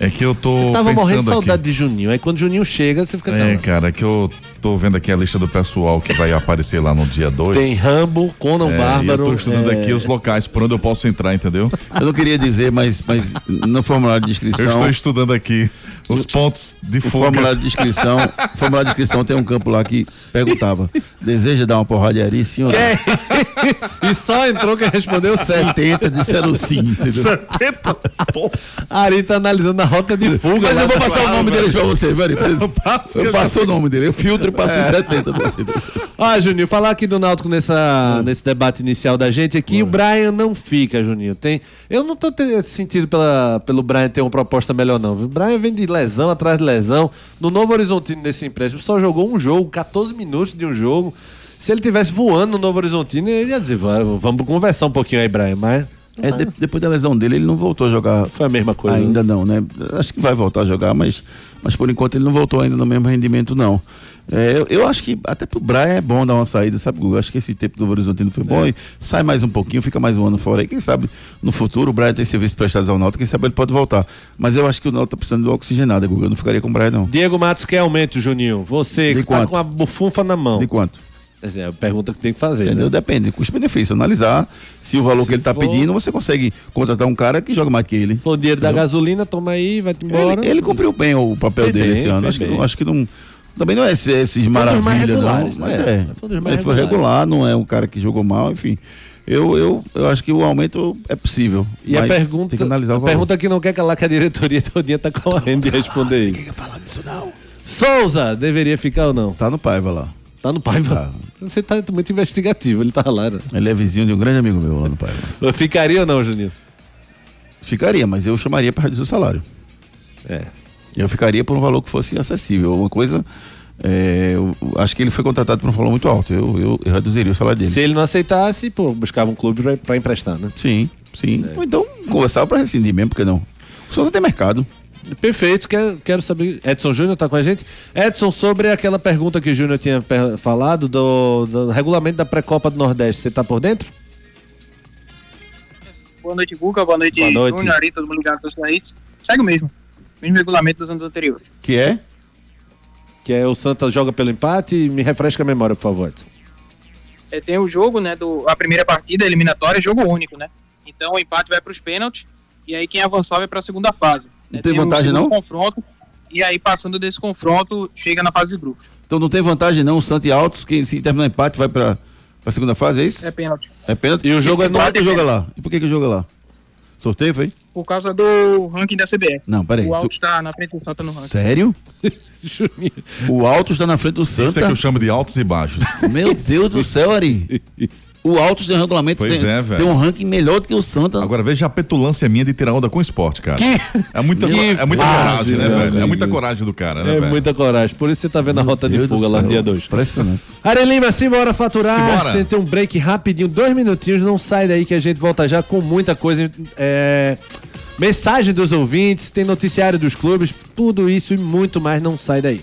É que eu tô Tava morrendo de saudade aqui. de Juninho. Aí quando Juninho chega, você fica É, calado. cara, é que eu tô vendo aqui a lista do pessoal que vai aparecer lá no dia 2. Tem Rambo, Conan É, Bárbaro. eu tô estudando é, aqui os locais por onde eu posso entrar, entendeu? Eu não queria dizer, mas, mas no formulário de Eu inscrição. estou estudando aqui os pontos de O fuga. formulário de inscrição, formulário de inscrição tem um campo lá que perguntava: deseja dar uma porrada de ari, sim ou não? e só entrou quem respondeu sim. 70 disseram sim, entendeu? 70 pontos. Ari tá analisando a rota de fuga. Mas eu vou passar o nome deles pra você, velho. Eu eu passo o nome dele, eu filtro passo os 70 pra você. Ó, Juninho, falar aqui do Náutico nessa, nesse debate inicial da gente aqui, o Brian não fica, Juninho. Tem, eu não tô tendo sentido pela, pelo Brian ter uma proposta melhor, não. O Brian vem de lesão atrás de lesão. No Novo Horizontino, nesse empréstimo, só jogou um jogo, 14 minutos de um jogo. Se ele tivesse voando no Novo Horizontino, ele ia dizer, "Va- vamos conversar um pouquinho aí, Brian, mas É, de- depois da lesão dele, ele não voltou a jogar. foi a mesma coisa. Ainda não, né? Acho que vai voltar a jogar, mas, mas por enquanto ele não voltou ainda no mesmo rendimento, não. É, eu, eu acho que até pro Brian é bom dar uma saída, sabe, Guga? Acho que esse tempo do Horizontino foi bom e sai mais um pouquinho, fica mais um ano fora aí. Quem sabe no futuro o Brian tem serviço prestado ao Náutico, quem sabe ele pode voltar. Mas eu acho que o Náutico tá precisando de oxigenada, Guga. Eu não ficaria com o Brian, não. Diego Matos quer aumento, Juninho. Você De que tá quanto? com a bufunfa na mão. De quanto? É a pergunta que tem que fazer. Entendeu? Né? Depende, custo-benefício. Analisar se o valor que ele tá for- pedindo, você consegue contratar um cara que joga mais que ele. O dinheiro da gasolina, toma aí, vai-te embora. Ele, ele cumpriu bem o papel dele bem, esse ano. Acho que, bem. acho que não. Também não é esses, maravilhas, não. Mas né? é. Foi mais Ele foi regular, não é um cara que jogou mal, enfim. Eu, eu, eu acho que o aumento é possível. E a pergunta, Tem que analisar a o valor. pergunta que não quer calar que a diretoria todinha tá correndo de responder isso. falar disso, não. Souza, deveria ficar ou não? Tá no Paiva lá. Tá no Paiva. Tá. Você tá muito investigativo, ele tá lá. Né? Ele é vizinho de um grande amigo meu lá no Paiva. Ficaria ou não, Juninho? Ficaria, mas eu chamaria para reduzir o salário. É. Eu ficaria por um valor que fosse acessível. Uma coisa. é, eu acho que ele foi contratado por um valor muito alto. Eu, eu, eu reduziria o salário dele. Se ele não aceitasse, pô, buscava um clube pra, pra emprestar, né? Sim, sim. É. Ou então conversar para rescindir mesmo, porque não? O Souza tem mercado. Perfeito, quero, quero saber. Edson Júnior tá com a gente. Edson, sobre aquela pergunta que o Júnior tinha falado do, do regulamento da pré-copa do Nordeste, você tá por dentro? Boa noite, Guga. Boa noite, Boa noite. Júnior, Ari, todo mundo ligado para os. Segue o mesmo. Mesmo regulamento dos anos anteriores. Que é? Que é o Santa joga pelo empate. Me refresca a memória, por favor. Edson. É, tem o jogo, né, do, a primeira partida eliminatória, é jogo único, né? Então o empate vai para os pênaltis e aí quem avançar vai para a segunda fase. Não né? tem um vantagem, segundo não? confronto e aí passando desse confronto chega na fase de grupos. Então não tem vantagem não, o Santos e Altos, que se terminar empate vai para a segunda fase, é isso? É pênalti. É pênalti? E o jogo e é no- que joga lá? E por que que joga lá? Sorteio, foi? Por causa do ranking da CBF. Não, peraí. O Alto tu- está na frente do Santa no ranking. Sério? O Altos está na frente do Isso é Santa? que eu chamo de altos e baixos. Meu Deus do céu, Ari. O Altos tem um regulamento, Pois tem, é, velho. tem um ranking melhor do que o Santa. Agora veja a petulância minha de tirar onda com o esporte, cara. É muita, Que é muita fase, coragem, né, meu velho? É muita coragem do cara, né, É velho? muita coragem. Por isso você tá vendo a rota de Deus do fuga lá no dia 2. Impressionante. Ari Lima, simbora faturar. Simbora. Sem ter um break rapidinho, dois minutinhos. Não sai daí que a gente volta já com muita coisa. É, mensagem dos ouvintes, tem noticiário dos clubes, tudo isso e muito mais. Não sai daí.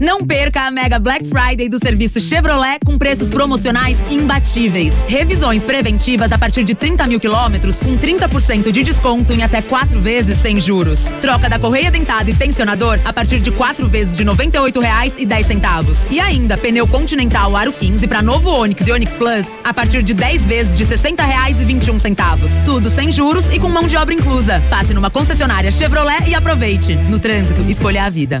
Não perca a Mega Black Friday do serviço Chevrolet com preços promocionais imbatíveis. Revisões preventivas a partir de 30 mil quilômetros com 30% de desconto em até quatro vezes sem juros. Troca da correia dentada e tensionador a partir de quatro vezes de R$ 98,10. E ainda pneu Continental Aro 15 para novo Onix e Onix Plus a partir de 10 vezes de R$ 60,21. Tudo sem juros e com mão de obra inclusa. Passe numa concessionária Chevrolet e aproveite. No trânsito, escolha a vida.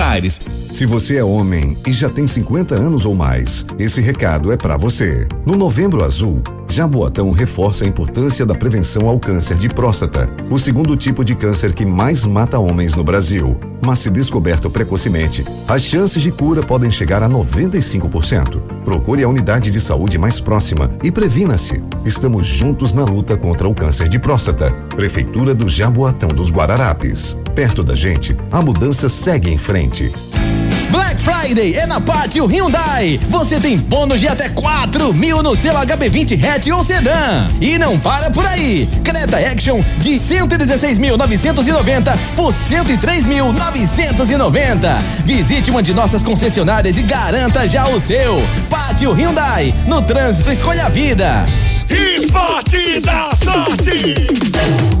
Aires. Se você é homem e já tem 50 anos ou mais, esse recado é pra você. No Novembro Azul, Jaboatão reforça a importância da prevenção ao câncer de próstata, o segundo tipo de câncer que mais mata homens no Brasil. Mas se descoberto precocemente, as chances de cura podem chegar a 95%. Procure a unidade de saúde mais próxima e previna-se. Estamos juntos na luta contra o câncer de próstata. Prefeitura do Jaboatão dos Guararapes. Perto da gente, a mudança segue em frente. Black Friday é na Pátio Hyundai. Você tem bônus de até 4 mil no seu HB20 hatch ou sedã. E não para por aí. Creta Action de 116.990 por 103.990. Visite uma de nossas concessionárias e garanta já o seu. Pátio Hyundai. No trânsito, escolha a vida. Esporte da sorte.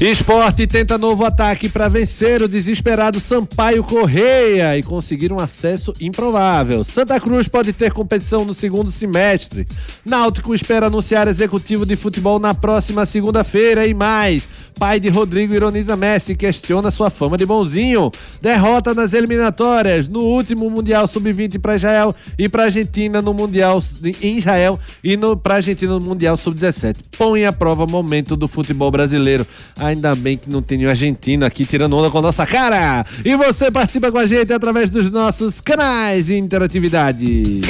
Esporte tenta novo ataque para vencer o desesperado Sampaio Correia e conseguir um acesso improvável. Santa Cruz pode ter competição no segundo semestre. Náutico espera anunciar executivo de futebol na próxima segunda-feira e mais. Pai de Rodrigo ironiza Messi e questiona sua fama de bonzinho. Derrota nas eliminatórias no último Mundial Sub-20 para Israel e para Argentina no Mundial em Israel e para Argentina no Mundial Sub-17. Põe à prova momento do futebol brasileiro. Ainda bem que não tem nenhum argentino aqui tirando onda com a nossa cara. E você participa com a gente através dos nossos canais de interatividade.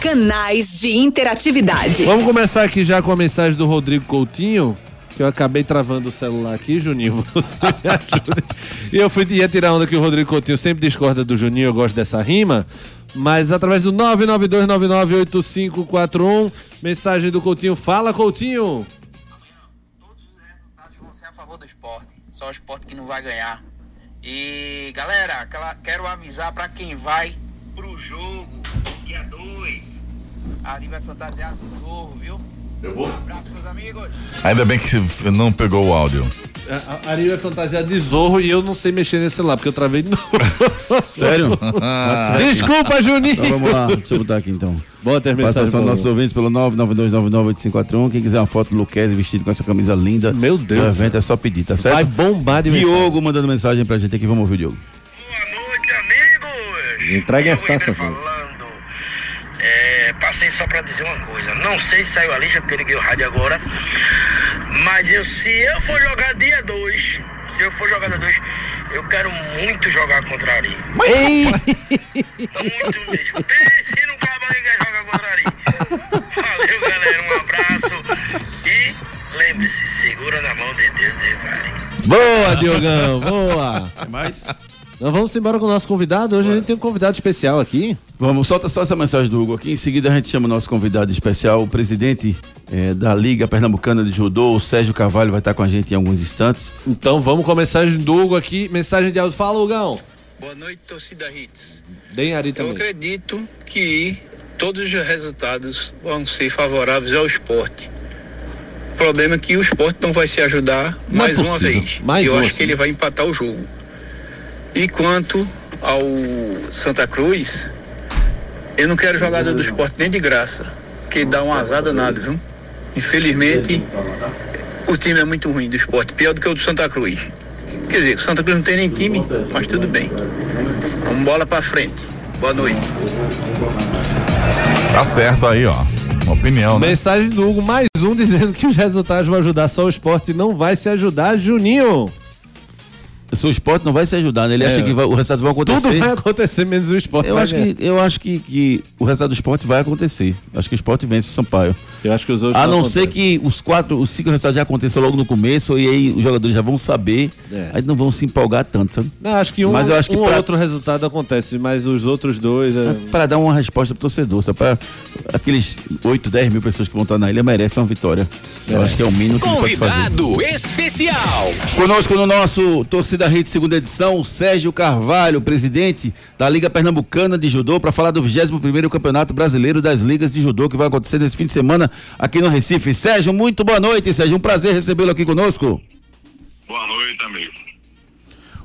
Canais de interatividade. Vamos começar aqui já com a mensagem do Rodrigo Coutinho. Que eu acabei travando o celular aqui, Juninho. Você me ajuda. E eu fui, ia tirar onda que o Rodrigo Coutinho sempre discorda do Juninho, eu gosto dessa rima. Mas através do 992998541, mensagem do Coutinho. Fala, Coutinho! Favor do esporte. Só o esporte que não vai ganhar. E galera, quero avisar pra quem vai pro jogo dia 2. Ari vai fantasiar de zorro, viu? Eu vou. Abraço, meus amigos. Ainda bem que não pegou o áudio. A- a Ari é fantasiada de zorro e eu não sei mexer nesse celular, porque eu travei de novo. Sério? Desculpa, Juninho! Então vamos lá, deixa eu botar aqui então. Bota as mensagens, dos nossos ouvintes pelo 992998541. Quem quiser uma foto do Luquezzi vestido com essa camisa linda. Meu Deus. Do evento é só pedir, tá certo? Vai bombar de Diogo mandando mensagem pra gente aqui. Vamos ouvir o Diogo. Entregue as taças. pô. Passei só pra dizer uma coisa. Não sei se saiu a lista, porque eu liguei o rádio agora. Mas eu, se eu for jogar dia 2, se eu for jogar dia 2, eu quero muito jogar contra a Ari. Muito mesmo. Pense no cabo que jogar contra a Ari. Valeu, galera. Um abraço. E lembre-se, segura na mão de Deus e vai. Boa, Diogão, boa! mais? Nós vamos embora com o nosso convidado. Hoje a gente tem um convidado especial aqui. Vamos, solta só essa mensagem do Hugo aqui. Em seguida a gente chama o nosso convidado especial, o presidente eh, da Liga Pernambucana de Judô, o Sérgio Carvalho, vai estar com a gente em alguns instantes. Então vamos com a mensagem do Hugo aqui. Mensagem de áudio. Fala, Hugão. Boa noite, torcida Hits. Deem Ari Eu também. acredito que todos os resultados vão ser favoráveis ao esporte. O problema é que o esporte não vai se ajudar Não é mais uma vez. Mais eu uma, acho que ele vai empatar o jogo. E quanto ao Santa Cruz, eu não quero jogada do esporte nem de graça, porque dá uma azar danada, viu? Infelizmente, o time é muito ruim do esporte, pior do que o do Santa Cruz. Quer dizer, o Santa Cruz não tem nem time, mas tudo bem. Vamos bola pra frente. Boa noite. Tá certo aí, ó. Uma opinião, né? Mensagem do Hugo, mais um dizendo que os resultados vão ajudar só o esporte e não vai se ajudar, Juninho. O esporte não vai se ajudar, né? Ele É. acha que vai- o resultado vai acontecer. Tudo vai acontecer menos o esporte. Eu vai acho, ganhar. que, eu acho que, que o resultado do esporte vai acontecer. Acho que o esporte vence o Sampaio. Eu acho que os outros A não não ser que os quatro, os cinco resultados já aconteçam logo no começo e aí os jogadores já vão saber, É. aí não vão se empolgar tanto, sabe? Não, acho que um, Mas eu acho que um pra- outro resultado acontece, mas os outros dois. é- Para dar uma resposta pro torcedor, só para aqueles 8, 10 mil pessoas que vão estar na ilha merecem uma vitória. Eu É. acho que é o mínimo que ele pode fazer. Convidado especial. Conosco no nosso Torcida Rede segunda edição, Sérgio Carvalho, presidente da Liga Pernambucana de Judô, para falar do 21º Campeonato Brasileiro das Ligas de Judô que vai acontecer nesse fim de semana aqui no Recife. Sérgio, muito boa noite, Sérgio. Um prazer recebê-lo aqui conosco. Boa noite, amigo.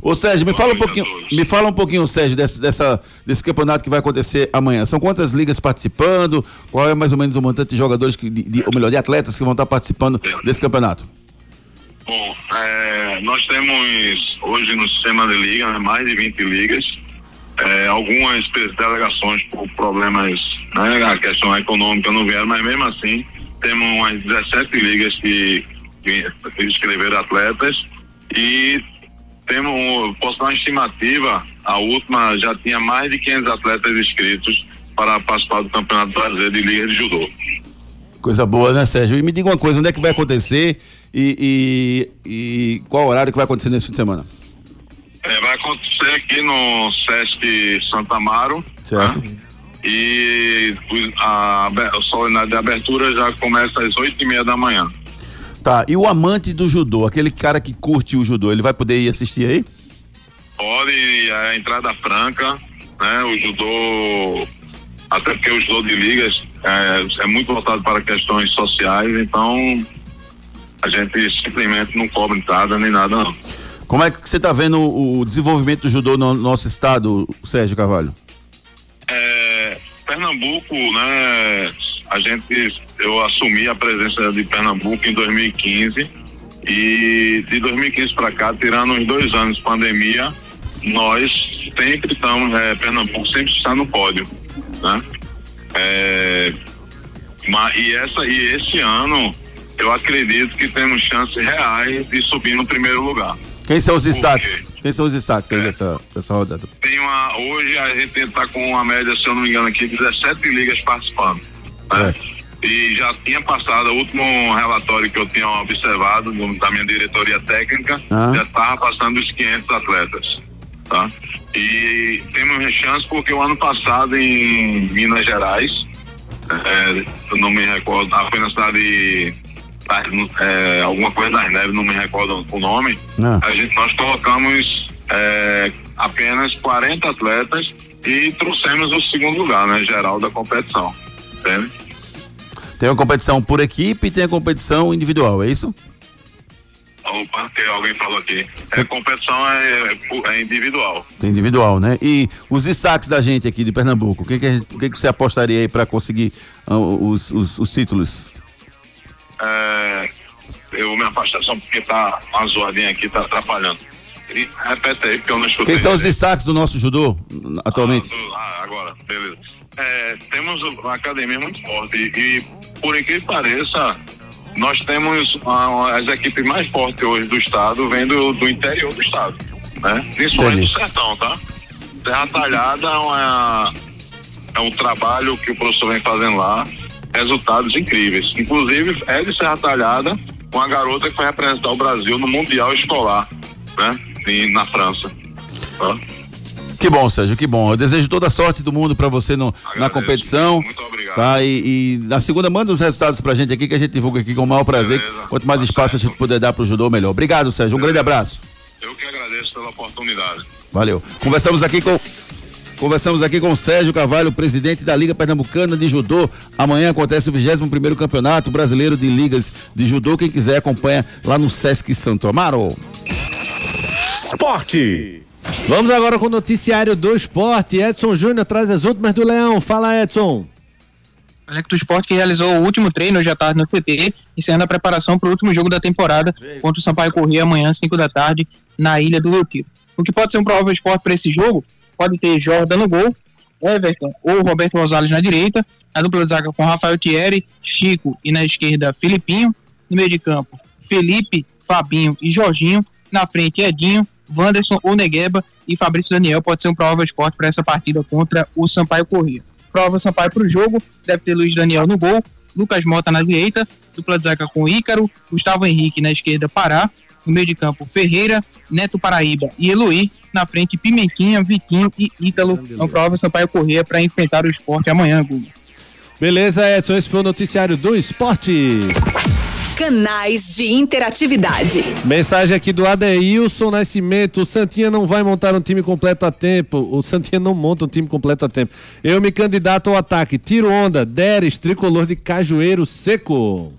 Ô Sérgio, me fala um pouquinho, me fala um pouquinho, Sérgio, desse, dessa, desse campeonato que vai acontecer amanhã. São quantas ligas participando? Qual é mais ou menos o montante de jogadores, que, de, de- ou melhor, de atletas que vão estar participando desse campeonato? Bom, é, nós temos hoje no sistema de liga né, mais de 20 ligas. É, algumas delegações por problemas, né, a questão econômica não vieram, mas mesmo assim temos umas 17 ligas que, que inscreveram atletas e temos, posso dar uma estimativa, a última já tinha mais de 500 atletas inscritos para participar do Campeonato Brasileiro de Liga de Judô. Coisa boa, né, Sérgio? E me diga uma coisa, onde é que vai acontecer e, e, e qual horário que vai acontecer nesse fim de semana? É, vai acontecer aqui no Sesc Santa Amaro. Certo. né? E a, a solenidade de abertura já começa às oito e meia da manhã. Tá, e o amante do judô, aquele cara que curte o judô, ele vai poder ir assistir aí? Pode, é a entrada franca, né? O judô, até porque o judô de ligas é, é muito voltado para questões sociais, então a gente simplesmente não cobra entrada nem nada não. Como é que você está vendo o, desenvolvimento do judô no nosso estado, Sérgio Carvalho? É, Pernambuco, né? A gente, eu assumi a presença de Pernambuco em 2015 e de 2015 para cá, tirando os dois anos de pandemia, nós sempre estamos, é, Pernambuco sempre está no pódio, né? É, ma- e essa e esse ano eu acredito que temos chances reais de subir no primeiro lugar. Quem são os destaques? Quem são os destaques aí dessa, dessa rodada? Tem uma, hoje a gente está com uma média, se eu não me engano, aqui, 17 ligas participando. né? E já tinha passado, o último relatório que eu tinha observado do- da minha diretoria técnica, Ah. já estava passando os 500 atletas. Tá? E temos chance porque o ano passado em Minas Gerais, é, eu não me recordo, foi na cidade de- é, alguma coisa das neves, não me recordo o nome, Ah. a gente, nós colocamos é, apenas 40 atletas e trouxemos o segundo lugar, né, geral da competição. Entende? Tem uma competição por equipe e tem a competição individual, é isso? Opa, que alguém falou aqui. É, competição é, é individual. Tem individual, né? E os destaques da gente aqui de Pernambuco, o que, que, a gente- que, que você apostaria aí para conseguir ah, os, os, os títulos? É, eu me afastar só porque tá uma zoadinha aqui, tá atrapalhando. E, repete aí, porque eu não escutei. Quem são os destaques do nosso judô atualmente? Ah, agora, beleza. É, temos uma academia muito forte e, por incrível que pareça, nós temos ah, as equipes mais fortes hoje do estado vendo do interior do estado, né? Principalmente Entendi. do sertão, tá? Terra Talhada é, uma- é um trabalho que o professor vem fazendo lá, resultados incríveis. Inclusive, é de Serra Talhada, uma garota que foi representar o Brasil no Mundial Escolar, né? E, na França. Tá? Que bom, Sérgio, que bom. Eu desejo toda a sorte do mundo para você no- na competição. Muito obrigado. Tá? E, e na segunda, manda os resultados pra gente aqui, que a gente divulga aqui com o maior prazer. Quanto mais espaço a gente puder dar pro judô, melhor. Obrigado, Sérgio. Um grande abraço. Eu que agradeço pela oportunidade. Valeu. Conversamos aqui com. Conversamos aqui com o Sérgio Carvalho, presidente da Liga Pernambucana de Judô. Amanhã acontece o 21º Campeonato Brasileiro de Ligas de Judô. Quem quiser acompanha lá no Sesc Santo Amaro. Esporte. Vamos agora com o noticiário do esporte. Edson Júnior traz as últimas do Leão. Fala, Edson. O elenco do esporte que realizou o último treino hoje à tarde no CT, encerrando a preparação para o último jogo da temporada contra o Sampaio Corrêa amanhã, 5 da tarde, na Ilha do Retiro. O que pode ser um provável esporte para esse jogo pode ter Jordan no gol, Everton ou Roberto Rosales na direita, na dupla de zaga com Rafael Thierry, Chico e na esquerda Filipinho, no meio de campo Felipe, Fabinho e Jorginho, na frente Edinho, Wanderson Onegueba e Fabrício Daniel pode ser um provável esporte para essa partida contra o Sampaio Corrêa. Prova Sampaio para o jogo, deve ter Luiz Daniel no gol, Lucas Mota na direita, dupla de zaga com Ícaro, Gustavo Henrique na esquerda, Pará, no meio de campo Ferreira, Neto Paraíba e Eloy, na frente Pimentinha, Vitinho e Ítalo. Então prova Sampaio Corrêa para enfrentar o esporte amanhã, Google. Beleza, Edson, esse foi o noticiário do esporte. Canais de interatividade. Mensagem aqui do Adeilson Nascimento. O Santinha não vai montar um time completo a tempo. O Santinha não monta um time completo a tempo. Eu me candidato ao ataque. Tiro onda. Deres, tricolor de Cajueiro Seco.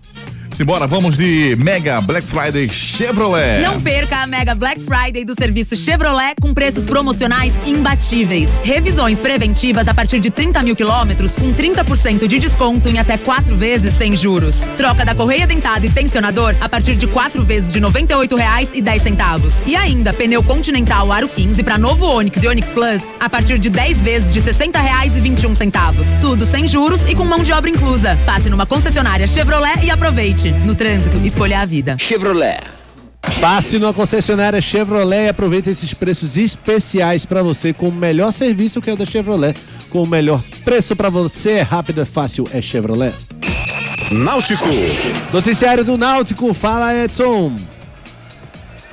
Simbora, vamos de Mega Black Friday Chevrolet. Não perca a Mega Black Friday do serviço Chevrolet com preços promocionais imbatíveis. Revisões preventivas a partir de 30 mil quilômetros com 30% de desconto em até quatro vezes sem juros. Troca da correia dentada e tensionador a partir de quatro vezes de R$ 98,10. E ainda pneu Continental Aro 15 para novo Onix e Onix Plus a partir de 10 vezes de R$ 60,21. Tudo sem juros e com mão de obra inclusa. Passe numa concessionária Chevrolet e aproveite. No trânsito, escolha a vida. Chevrolet. Passe numa concessionária Chevrolet e aproveite esses preços especiais para você com o melhor serviço que é o da Chevrolet, com o melhor preço para você. É rápido, é fácil, é Chevrolet. Náutico. Noticiário do Náutico, fala Edson.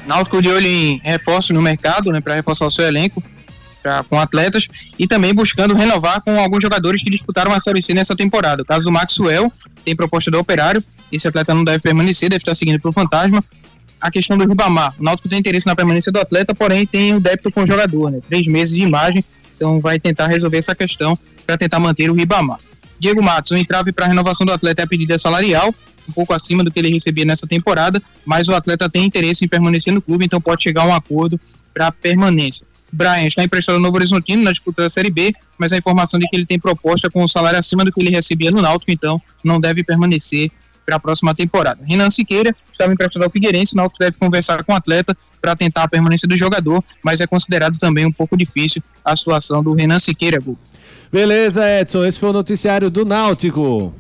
Náutico de olho em reforço no mercado, né, para reforçar o seu elenco pra, com atletas e também buscando renovar com alguns jogadores que disputaram a Série C nessa temporada. O caso do Maxwell tem proposta do Operário, esse atleta não deve permanecer, deve estar seguindo para o Fantasma. A questão do Ribamar, o Náutico tem interesse na permanência do atleta, porém tem o débito com o jogador, né? Três meses de imagem, então vai tentar resolver essa questão para tentar manter o Ribamar. Diego Matos, o entrave para a renovação do atleta é a pedida salarial, um pouco acima do que ele recebia nessa temporada, mas o atleta tem interesse em permanecer no clube, então pode chegar a um acordo para permanência. Brian está emprestado ao Novo Horizontino na disputa da Série B, mas a informação de que ele tem proposta com um salário acima do que ele recebia no Náutico, então não deve permanecer para a próxima temporada. Renan Siqueira estava emprestado ao Figueirense, o Náutico deve conversar com o atleta para tentar a permanência do jogador, mas é considerado também um pouco difícil a situação do Renan Siqueira. Beleza, Edson, esse foi o noticiário do Náutico.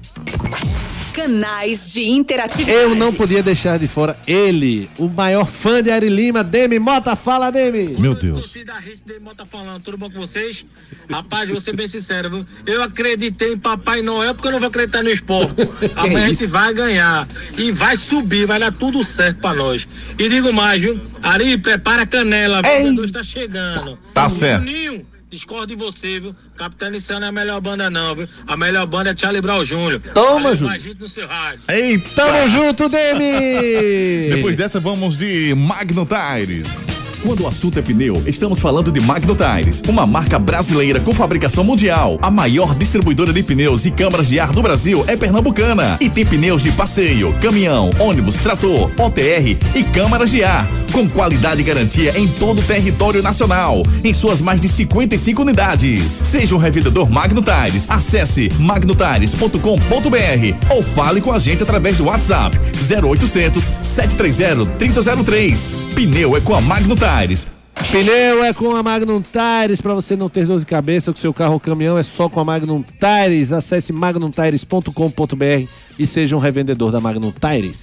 Canais de interatividade. Eu não podia deixar de fora ele, o maior fã de Ari Lima, Demi Mota. Fala, Demi. Meu Deus. Torcida Rede Demi Mota falando, tudo bom com vocês? Rapaz, vou ser bem sincero, viu? Eu acreditei em Papai Noel porque eu não vou acreditar no esporte. Amanhã a gente vai ganhar e vai subir, vai dar tudo certo pra nós. E digo mais, viu? Ari, prepara a canela, o está chegando. Tá certo. Juninho, discordo de você, viu? Capitão Inicial não é a melhor banda, não, viu? A melhor banda é Charlie Brown Jr. Toma, Valeu, Ju. mais gente no seu rádio. Eita! Tamo junto, Demi! Depois dessa, vamos de Magno Tires. Quando o assunto é pneu, estamos falando de Magno Tires, uma marca brasileira com fabricação mundial. A maior distribuidora de pneus e câmaras de ar do Brasil é pernambucana e tem pneus de passeio, caminhão, ônibus, trator, OTR e câmaras de ar, com qualidade e garantia em todo o território nacional, em suas mais de 55 unidades. Seja um revendedor Magno Tires. Acesse magnotires.com.br ou fale com a gente através do WhatsApp 0800 730 3003. Pneu é com a Magno Tires. Pneu é com a Magnum Tires para você não ter dor de cabeça com seu carro ou caminhão é só com a Magnum Tires. Acesse magnumtires.com.br e seja um revendedor da Magnum Tires.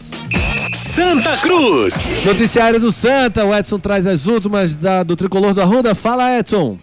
Santa Cruz. Noticiário do Santa, o Edson traz as últimas da- do tricolor do Arruda. Fala, Edson.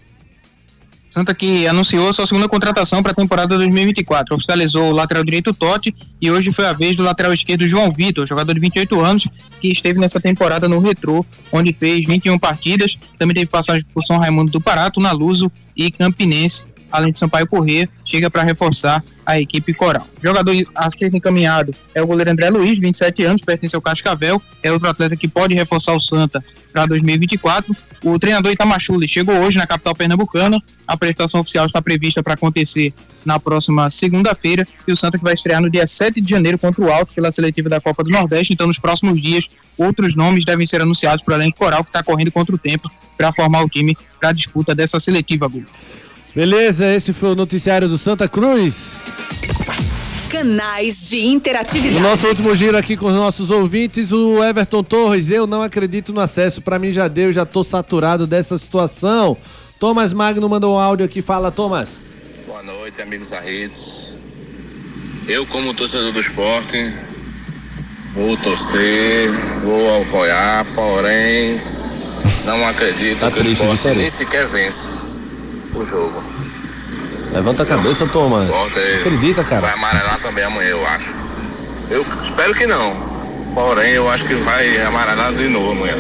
Santa que anunciou sua segunda contratação para a temporada 2024. Oficializou o lateral direito Totti e hoje foi a vez do lateral esquerdo João Vitor, jogador de 28 anos, que esteve nessa temporada no Retrô, onde fez 21 partidas. Também teve passagem por São Raimundo do Parato, na Luso e Campinense, além de Sampaio Corrêa, chega para reforçar a equipe coral. Jogador a ser encaminhado é o goleiro André Luiz, 27 anos, pertence ao Cascavel, é outro atleta que pode reforçar o Santa para 2024. O treinador Itamachule chegou hoje na capital pernambucana. A prestação oficial está prevista para acontecer na próxima segunda-feira e o Santa que vai estrear no dia 7 de janeiro contra o Alto pela seletiva da Copa do Nordeste. Então, nos próximos dias, outros nomes devem ser anunciados para o elenco coral que está correndo contra o tempo para formar o time para a disputa dessa seletiva, Gu. Beleza, esse foi o noticiário do Santa Cruz. Canais de No interatividade. nosso último giro aqui com os nossos ouvintes, o Everton Torres, eu não acredito no acesso. Pra mim já deu, já tô saturado dessa situação. Thomas Magno mandou um áudio aqui, fala, Thomas. Boa noite, amigos da Redes. Eu, como torcedor do esporte, vou torcer, vou apoiar, porém, Não acredito Tá que o esporte nem sequer vence o jogo. Levanta a cabeça, toma. O esporte Acredita, cara. vai amarelar também amanhã, eu acho. Eu espero que não. Porém, eu acho que vai amarelar de novo amanhã.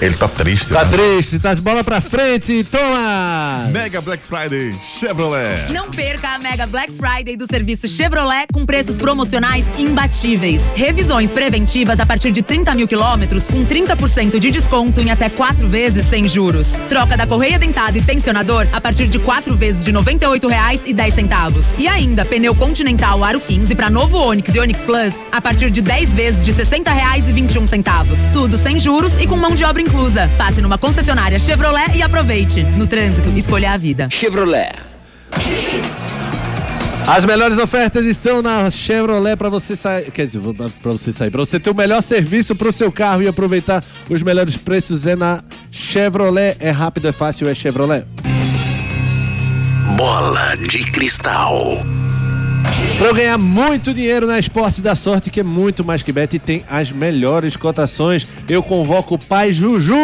Ele tá triste. Tá né? triste, tá de bola pra frente, toma! Mega Black Friday Chevrolet. Não perca a Mega Black Friday do serviço Chevrolet com preços promocionais imbatíveis. Revisões preventivas a partir de 30 mil quilômetros com 30% de desconto em até quatro vezes sem juros. Troca da correia dentada e tensionador a partir de quatro vezes de R$ 98,10. E ainda pneu Continental Aro 15 para novo Onix e Onix Plus a partir de 10 vezes de R$ 60,21. Tudo sem juros e com mão de obra inclusa. Passe numa concessionária Chevrolet e aproveite. No trânsito, escolha a vida. Chevrolet. As melhores ofertas estão na Chevrolet para você sair, quer dizer, para você sair, para você ter o melhor serviço para o seu carro e aproveitar os melhores preços é na Chevrolet. É rápido, é fácil, é Chevrolet. Bola de cristal. Para eu ganhar muito dinheiro na Esporte da Sorte, que é muito mais que bet e tem as melhores cotações, eu convoco o pai Juju.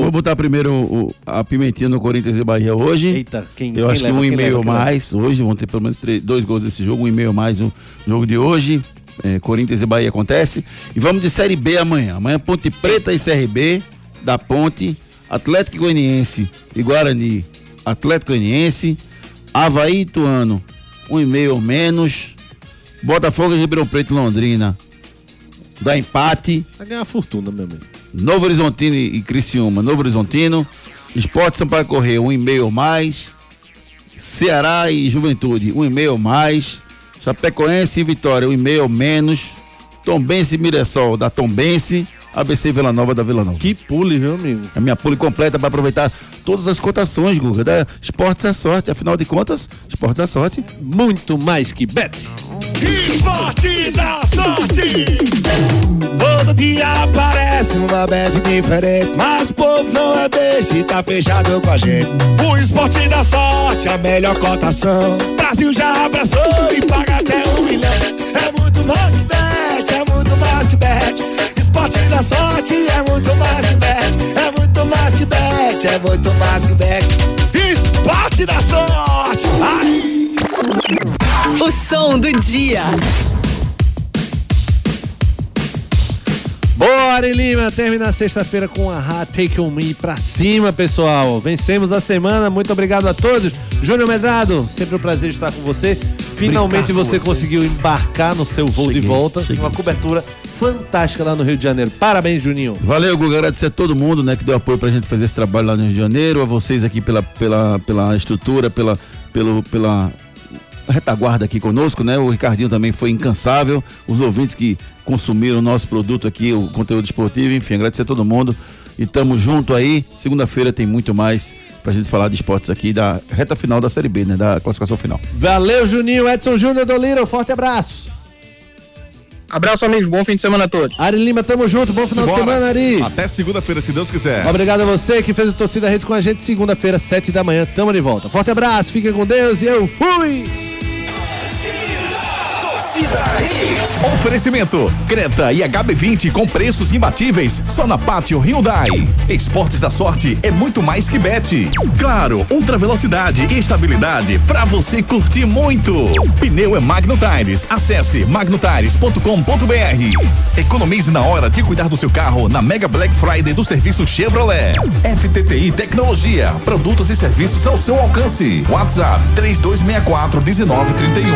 Vou botar primeiro o- a pimentinha no Corinthians e Bahia hoje. Eita, quem Eu quem acho leva, que um e meio leva, mais. Hoje vão ter pelo menos três- dois gols desse jogo, um e meio mais no jogo de hoje. É, Corinthians e Bahia acontece. E vamos de Série B amanhã. Amanhã Ponte Preta e CRB, da Ponte, Atlético Goianiense e Guarani, Atlético Goianiense, Havaí e Ituano, um e meio ou menos. Botafogo e Ribeirão Preto Londrina, dá empate. Vai ganhar fortuna, meu amigo. Novo Horizontino e Criciúma, Novo Horizontino, Esporte Sampaio Correia, um e meio ou mais, Ceará e Juventude, um e meio ou mais, Chapecoense e Vitória, um e meio ou menos, Tombense e Mirassol, da Tombense, ABC Vila Nova da Vila Nova. Que pule, viu, amigo? A minha pule completa para aproveitar todas as cotações, Guga, da Esportes é sorte, afinal de contas, Esportes é sorte. Muito mais que bet. Esporte da sorte. Todo dia aparece uma bet diferente, mas o povo não é beijo e tá fechado com a gente. O esporte da sorte, a melhor cotação. Brasil já abraçou e paga até um milhão. É muito mais que bet, é muito mais que bet. Esporte da sorte é muito mais que bet, é muito mais que bet, é muito mais que bet. Esporte da sorte. Ai. O som do dia. Boa, Ari Lima, termina a sexta-feira com a Ha Take On Me pra cima, pessoal. Vencemos a semana, muito obrigado a todos. Júnior Medrado, sempre um prazer estar com você. Finalmente com você, você. conseguiu embarcar no seu voo de Cheguei, volta. cheguei. Uma cobertura fantástica lá no Rio de Janeiro. Parabéns, Juninho. Valeu, Guga. Agradecer a todo mundo né, que deu apoio pra gente fazer esse trabalho lá no Rio de Janeiro, a vocês aqui pela, pela, pela estrutura, pela, pelo, pela retaguarda aqui conosco, né? O Ricardinho também foi incansável, os ouvintes que consumiram o nosso produto aqui, o conteúdo esportivo, enfim, agradecer a todo mundo. E tamo junto aí. Segunda-feira tem muito mais pra gente falar de esportes aqui da reta final da Série B, né? Da classificação final. Valeu, Juninho. Edson Júnior do Lira, um forte abraço. Abraço, amigos. Bom fim de semana a todos. Ari Lima, tamo junto. Bom final de semana, Ari. Até segunda-feira, se Deus quiser. Obrigado a você que fez o Torcida Redes com a gente. Segunda-feira, sete da manhã. Tamo de volta. Forte abraço, fiquem com Deus e eu fui! Oferecimento: Creta e HB20 com preços imbatíveis só na Pátio Hyundai. Esportes da sorte é muito mais que bet. Claro, ultra velocidade e estabilidade para você curtir muito. Pneu é Magno Tires. Acesse magnotires.com.br. Economize na hora de cuidar do seu carro na Mega Black Friday do serviço Chevrolet. FTTI Tecnologia, produtos e serviços ao seu alcance. WhatsApp 3264 1931.